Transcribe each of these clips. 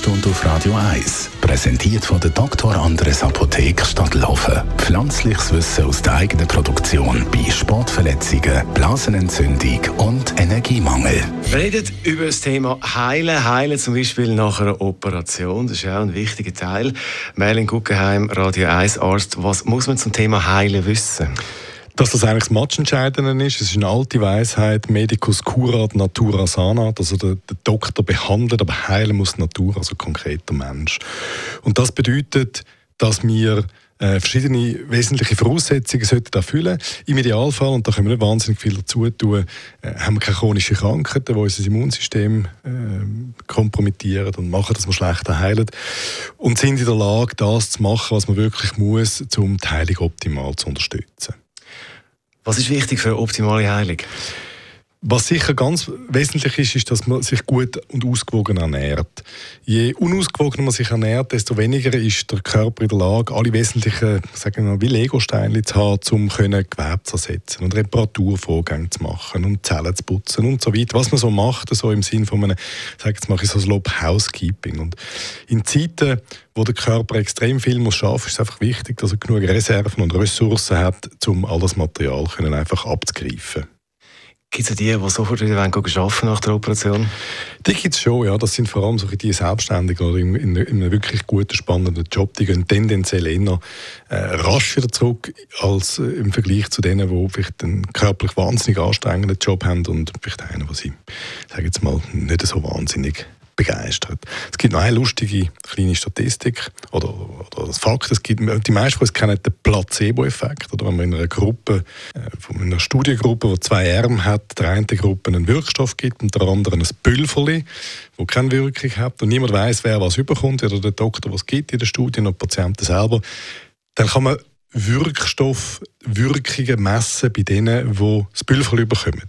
Sprechstunde auf Radio 1. Präsentiert von der Dr. Andres Apotheke Stadtlaufen. Pflanzliches Wissen aus der eigenen Produktion bei Sportverletzungen, Blasenentzündung und Energiemangel. Wir reden über das Thema Heilen. Heilen zum Beispiel nach einer Operation. Das ist auch ein wichtiger Teil. Merlin Guggenheim, Radio 1 Arzt. Was muss man zum Thema Heilen wissen? Dass das eigentlich das Matchentscheidende ist. Es ist eine alte Weisheit, Medicus curat natura sana. Also der, der Doktor behandelt, aber heilen muss die Natur, also konkret der Mensch. Und das bedeutet, dass wir äh, verschiedene wesentliche Voraussetzungen sollten erfüllen. Im Idealfall, und da können wir nicht wahnsinnig viel dazu tun, äh, haben wir keine chronischen Krankheiten, die unser Immunsystem äh, kompromittieren und machen, dass wir schlechter heilen. Und sind in der Lage, das zu machen, was man wirklich muss, um die Heilung optimal zu unterstützen. Was ist wichtig für eine optimale Heilung? Was sicher ganz wesentlich ist, ist, dass man sich gut und ausgewogen ernährt. Je unausgewogener man sich ernährt, desto weniger ist der Körper in der Lage, alle wesentlichen, sagen wir mal, wie Legosteine zu haben, um Gewebe zu ersetzen und Reparaturvorgänge zu machen und Zellen zu putzen und so weiter. Was man so macht, so im Sinne von einem, sag jetzt mache ich so ein Lob Housekeeping. Und in Zeiten, wo der Körper extrem viel muss schaffen, ist es einfach wichtig, dass er genug Reserven und Ressourcen hat, um all das Material können einfach abzugreifen. Gibt es die, die sofort wieder arbeiten nach der Operation? Die gibt es schon, ja. Das sind vor allem so die Selbstständigen oder in, in, in, einem wirklich guten, spannenden Job. Die gehen tendenziell eher äh, rasch wieder zurück, als äh, im Vergleich zu denen, die vielleicht einen körperlich wahnsinnig anstrengenden Job haben und vielleicht einen, wo sie, sage jetzt mal, nicht so wahnsinnig begeistert. Es gibt noch eine lustige kleine Statistik oder, oder das Fakt, es gibt, die meisten von uns kennen den Placebo-Effekt, wenn man in einer Gruppe, äh, von einer Studiengruppe, die zwei Arme hat, der einen Gruppe einen Wirkstoff gibt und der anderen ein Pülverli, wo keine Wirkung hat und niemand weiß, wer was überkommt, oder der Doktor was gibt in der Studie und die Patienten selber, dann kann man Wirkstoffwirkungen messen bei denen, die das Pülverli bekommen.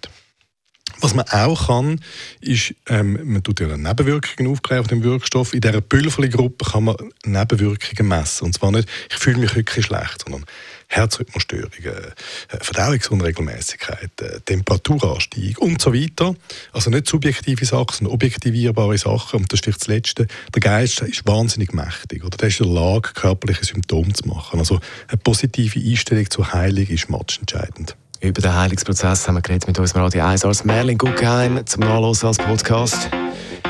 Was man auch kann, ist, ähm, man tut ja Nebenwirkungen aufklären auf dem Wirkstoff. In dieser Pülverli-Gruppe kann man Nebenwirkungen messen. Und zwar nicht, ich fühle mich wirklich schlecht, sondern Herzrhythmusstörungen, äh, Verdauungsunregelmäßigkeiten, Temperaturanstieg und so weiter. Also nicht subjektive Sachen, sondern objektivierbare Sachen. Und das ist vielleicht das Letzte. Der Geist ist wahnsinnig mächtig. Oder der ist in der Lage, körperliche Symptome zu machen. Also eine positive Einstellung zur Heilung ist matchentscheidend. Über den Heilungsprozess haben wir geredet mit unserem Radio 1 Arzt Merlin Guggenheim zum Nachlesen als Podcast.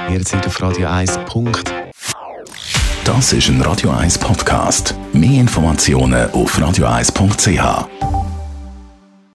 Jederzeit auf Radio 1. Das ist ein Radio 1 Podcast. Mehr Informationen auf radio1.ch.